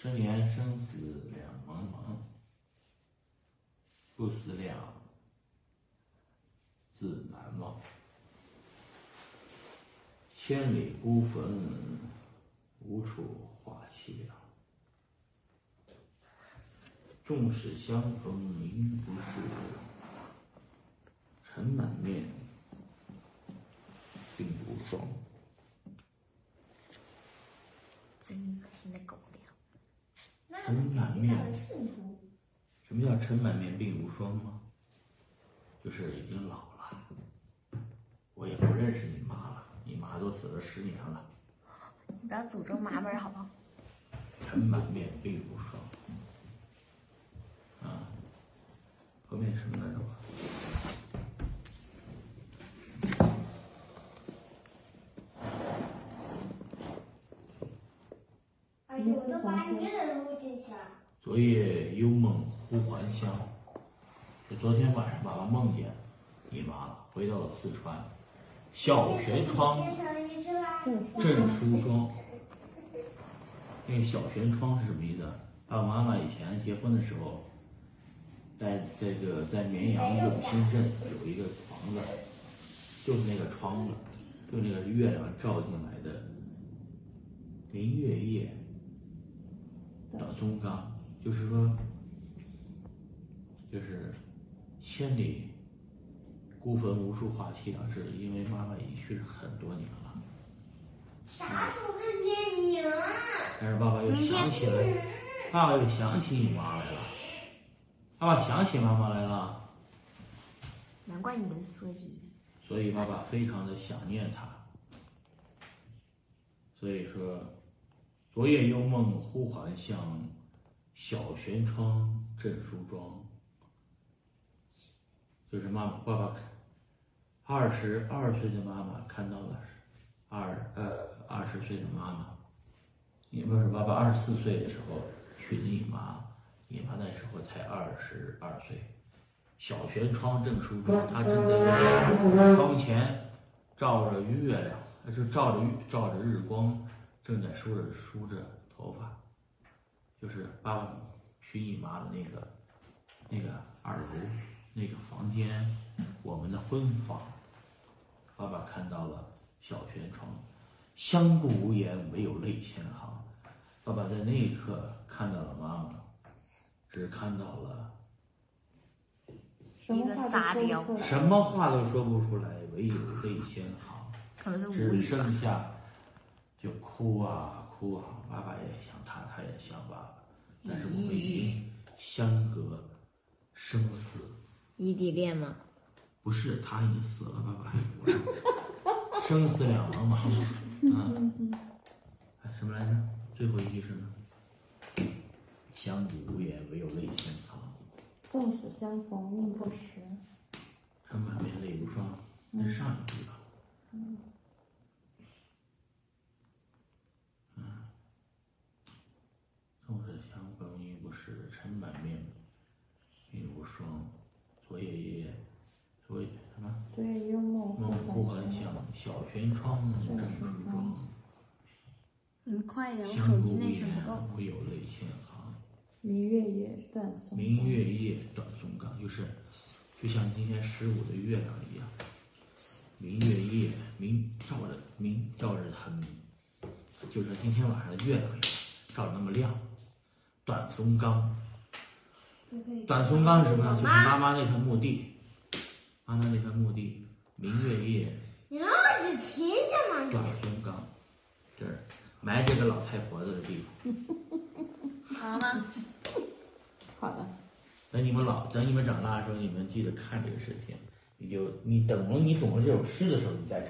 十年生死两茫茫，不思量，自难忘。千里孤坟，无处话凄凉。纵使相逢应不识，尘满面，鬓如霜。真恶心的狗。尘满面，什么叫尘满面鬓如霜吗？就是已经老了，我也不认识你妈了，你妈都死了十年了。你不要诅咒妈妈好不好？尘满面鬓如霜。啊，后面什么来着？我都把你的录进去了。昨夜幽梦忽还乡，就昨天晚上爸爸梦见你妈了，回到了四川，小轩窗变成一只啦。镇书庄。那个小轩窗是什么意思？爸爸妈妈以前结婚的时候，在这个在绵阳永新镇有一个房子，就是那个窗子，就那个月亮照进来的。明月夜，短松冈，就是说，就是千里孤坟无处话凄凉，是因为妈妈已去世很多年了。啥时候看电影？但是爸爸又想起来，爸爸又想起你妈来了，爸爸想起妈妈来了，难怪你们缩鸡。所以爸爸非常的想念她。所以说，昨夜幽梦忽还乡，小轩窗镇梳妆。就是妈妈，爸爸二十二岁的妈妈看到了二呃二十岁的妈妈。你不是爸爸二十四岁的时候娶的你妈，你妈那时候才二十二岁。小轩窗正梳妆，她正在窗前照着月亮，就照着照着日光，正在梳着梳着头发，就是爸爸娶你妈的那个那个二楼那个房间，我们的婚房。爸爸看到了小轩窗，相顾无言，唯有泪千行。爸爸在那一刻看到了妈妈，只看到了一个沙雕，什么话都说不出来，唯有泪千行。只。剩下就哭啊哭啊，爸爸也想他，他也想爸爸，但是我们已经相隔生死，异地恋吗？不是他已经死了，爸爸还活着，生死两茫茫，嗯，哎什么来着？最后一句是呢？相顾无言，唯有泪千行。纵使相逢应不识。尘满面泪如霜，那是上一句吧？嗯，纵使相逢应不是，尘满面鬓如霜。昨夜夜，昨夜什么？昨夜幽梦梦忽还乡，小轩窗正梳妆。你快点，我相手机内存不够。，唯有泪千行。明月夜，断松。明月夜，短松冈，就是就像今天十五的月亮一样。明月夜，明照着明照着很，就是今天晚上的月亮一样，照着那么亮。短松冈，短松冈是什么呢？就是妈妈那片墓地，妈妈那片墓地。明月夜，你让我去听下嘛短松冈，这儿埋这个老太婆子的地方。好了吗？好的。等你们老，等你们长大的时候，你们记得看这个视频，你就你等了你懂了这首诗的时候，你再看。